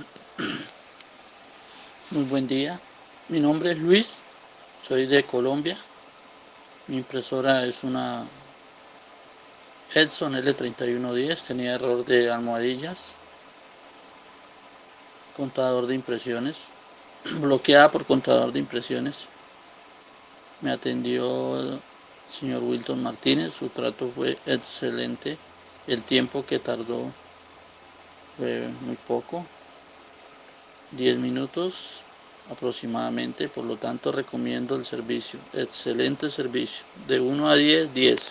Muy buen día. Mi nombre es Luis, soy de Colombia. Mi impresora es una Edson L3110, tenía error de almohadillas. Contador de impresiones, bloqueada por contador de impresiones. Me atendió el señor Wilton Martínez, su trato fue excelente. El tiempo que tardó fue muy poco, 10 minutos aproximadamente, por lo tanto recomiendo el servicio, excelente servicio, de 1 a 10, 10.